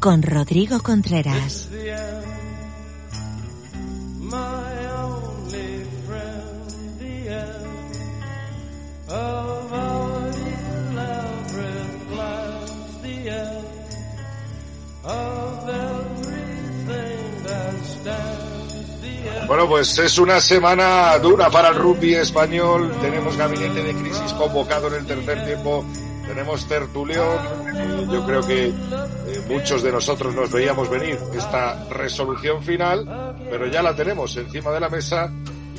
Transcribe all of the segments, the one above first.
con Rodrigo Contreras. Bueno, pues es una semana dura para el rugby español. Tenemos gabinete de crisis convocado en el tercer tiempo. Tenemos tertulión. Yo creo que eh, muchos de nosotros nos veíamos venir esta resolución final, pero ya la tenemos encima de la mesa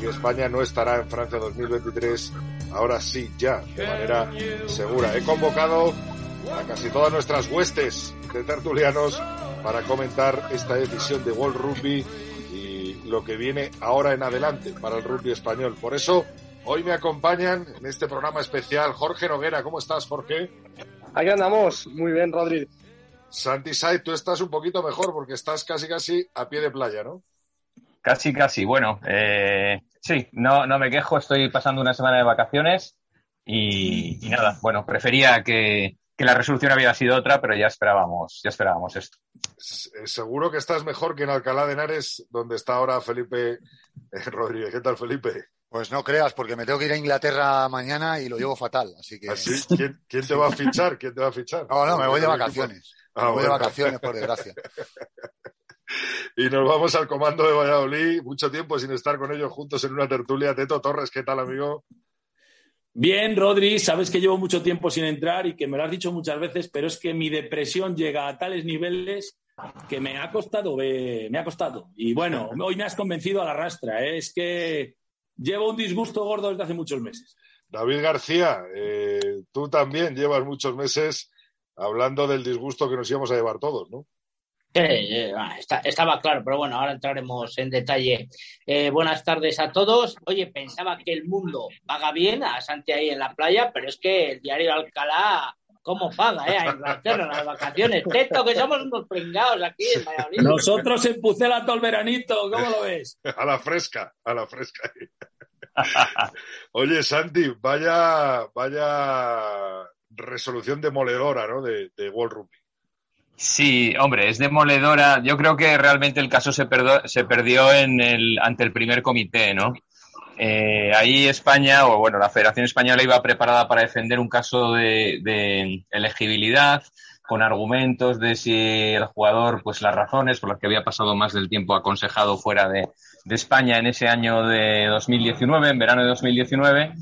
y España no estará en Francia 2023. Ahora sí, ya, de manera segura. He convocado a casi todas nuestras huestes de tertulianos para comentar esta decisión de World Rugby y lo que viene ahora en adelante para el rugby español. Por eso, hoy me acompañan en este programa especial Jorge Noguera. ¿Cómo estás, Jorge? Aquí andamos, muy bien, Rodri. Santi Said, tú estás un poquito mejor porque estás casi casi a pie de playa, ¿no? Casi, casi. Bueno, eh, sí, no, no me quejo. Estoy pasando una semana de vacaciones y, y nada, bueno, prefería que, que la resolución había sido otra, pero ya esperábamos, ya esperábamos esto. Eh, Seguro que estás mejor que en Alcalá de Henares, donde está ahora Felipe eh, Rodríguez. ¿Qué tal, Felipe? Pues no creas, porque me tengo que ir a Inglaterra mañana y lo llevo fatal, así que... ¿Así? ¿Quién, quién te va a fichar? ¿Quién te va a fichar? No, no, me voy de vacaciones. Ah, me voy de vacaciones, por desgracia. Y nos vamos al comando de Valladolid. Mucho tiempo sin estar con ellos juntos en una tertulia. Teto Torres, ¿qué tal, amigo? Bien, Rodri, sabes que llevo mucho tiempo sin entrar y que me lo has dicho muchas veces, pero es que mi depresión llega a tales niveles que me ha costado, eh, me ha costado. Y bueno, hoy me has convencido a la rastra. eh, Es que llevo un disgusto gordo desde hace muchos meses. David García, eh, tú también llevas muchos meses hablando del disgusto que nos íbamos a llevar todos, ¿no? Eh, eh, está- estaba claro, pero bueno, ahora entraremos en detalle. Eh, buenas tardes a todos. Oye, pensaba que el mundo paga bien a Santi ahí en la playa, pero es que el diario Alcalá, ¿cómo paga, eh? A Inglaterra, las vacaciones. Teto, que somos unos pringados aquí en Valladolid. Nosotros en Pucela todo el veranito, ¿cómo lo ves? A la fresca, a la fresca. Oye, Santi, vaya, vaya resolución demoledora, ¿no? De, de World Rugby. Sí, hombre, es demoledora. Yo creo que realmente el caso se, perdió en el, ante el primer comité, ¿no? Eh, ahí España, o bueno, la Federación Española iba preparada para defender un caso de elegibilidad con argumentos de si el jugador, pues las razones por las que había pasado más del tiempo aconsejado fuera de, de España en ese año de 2019, en verano de 2019,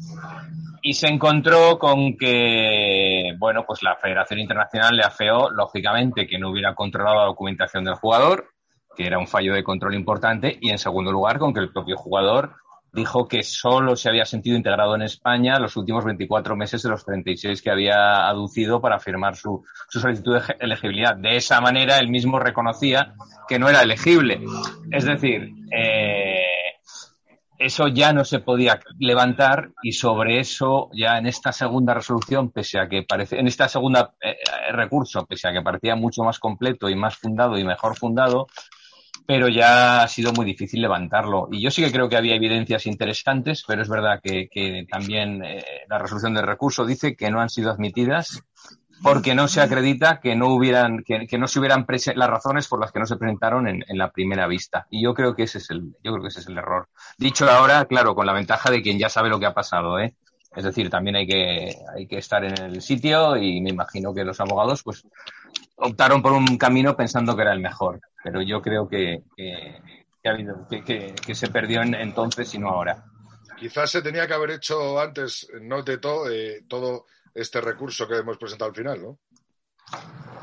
y se encontró con que, bueno, pues la Federación Internacional le afeó, lógicamente, que no hubiera controlado la documentación del jugador, que era un fallo de control importante, y en segundo lugar, con que el propio jugador dijo que solo se había sentido integrado en España los últimos 24 meses de los 36 que había aducido para firmar su, su solicitud de elegibilidad. De esa manera, él mismo reconocía que no era elegible. Es decir, eh, eso ya no se podía levantar y sobre eso ya en esta segunda resolución, pese a que parece, en esta segunda eh, eh, recurso, pese a que parecía mucho más completo y más fundado y mejor fundado, pero ya ha sido muy difícil levantarlo. Y yo sí que creo que había evidencias interesantes, pero es verdad que, también eh, la resolución del recurso dice que no han sido admitidas porque no se acredita que no hubieran, que, que no se hubieran las razones por las que no se presentaron en, en la primera vista. Y yo creo que ese es el, yo creo que ese es el error. Dicho ahora, claro, con la ventaja de quien ya sabe lo que ha pasado, ¿eh? Es decir, también hay que, hay que estar en el sitio y me imagino que los abogados, pues, optaron por un camino pensando que era el mejor. Pero yo creo que, que, que ha habido, que, que, que se perdió en, entonces y no ahora. Quizás se tenía que haber hecho antes, no Teto, eh, todo este recurso que hemos presentado al final, ¿no?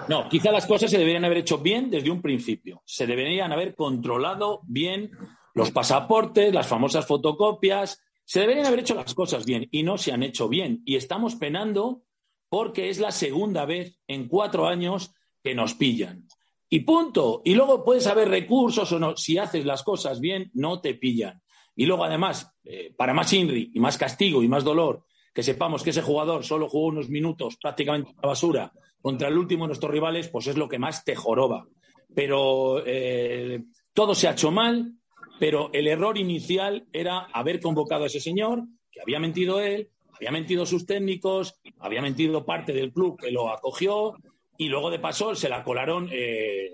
No, quizá las cosas se deberían haber hecho bien desde un principio. Se deberían haber controlado bien los pasaportes, las famosas fotocopias. Se deberían haber hecho las cosas bien y no se han hecho bien. Y estamos penando porque es la segunda vez en cuatro años que nos pillan. Y punto. Y luego puedes haber recursos o no. Si haces las cosas bien, no te pillan. Y luego, además, eh, para más INRI y más castigo y más dolor, que sepamos que ese jugador solo jugó unos minutos prácticamente a la basura contra el último de nuestros rivales, pues es lo que más te joroba. Pero eh, todo se ha hecho mal, pero el error inicial era haber convocado a ese señor, que había mentido él, había mentido sus técnicos, había mentido parte del club que lo acogió y luego de paso se la colaron eh,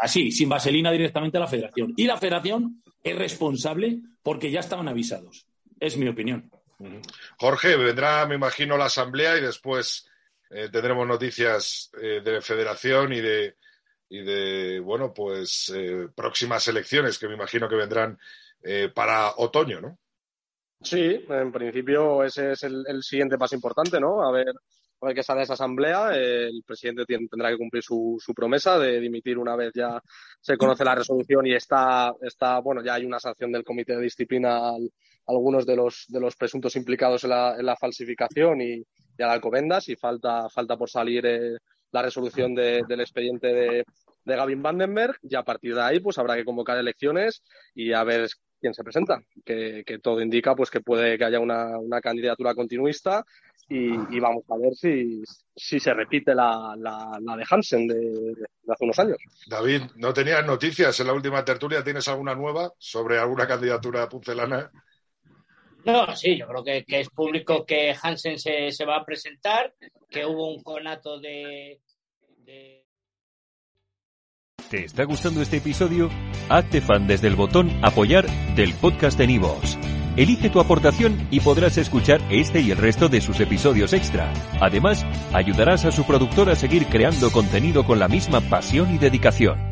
así, sin vaselina directamente a la federación. Y la federación es responsable porque ya estaban avisados. Es mi opinión. Jorge, vendrá, me imagino, la asamblea y después eh, tendremos noticias eh, de federación y de, y de bueno, pues eh, próximas elecciones que me imagino que vendrán eh, para otoño, ¿no? Sí, en principio ese es el, el siguiente paso importante, ¿no? A ver, a ver qué sale esa asamblea. El presidente tien- tendrá que cumplir su, su promesa de dimitir una vez ya se conoce la resolución y está, está, bueno, ya hay una sanción del comité de disciplina al- algunos de los, de los presuntos implicados en la, en la falsificación y, y a la Alcobendas y falta, falta por salir eh, la resolución de- del expediente de, de Gavin Vandenberg y a partir de ahí pues habrá que convocar elecciones y a ver quién se presenta, que, que todo indica pues que puede que haya una, una candidatura continuista y, y vamos a ver si, si se repite la, la, la de Hansen de, hace unos años. David, no tenías noticias en la última tertulia. ¿Tienes alguna nueva sobre alguna candidatura pucelana? No, sí, yo creo que, es público que Hansen se, se va a presentar, que hubo un conato de ¿Te está gustando este episodio? Hazte fan desde el botón Apoyar del podcast de Nivos. Elige tu aportación y podrás escuchar este y el resto de sus episodios extra. Además, ayudarás a su productor a seguir creando contenido con la misma pasión y dedicación.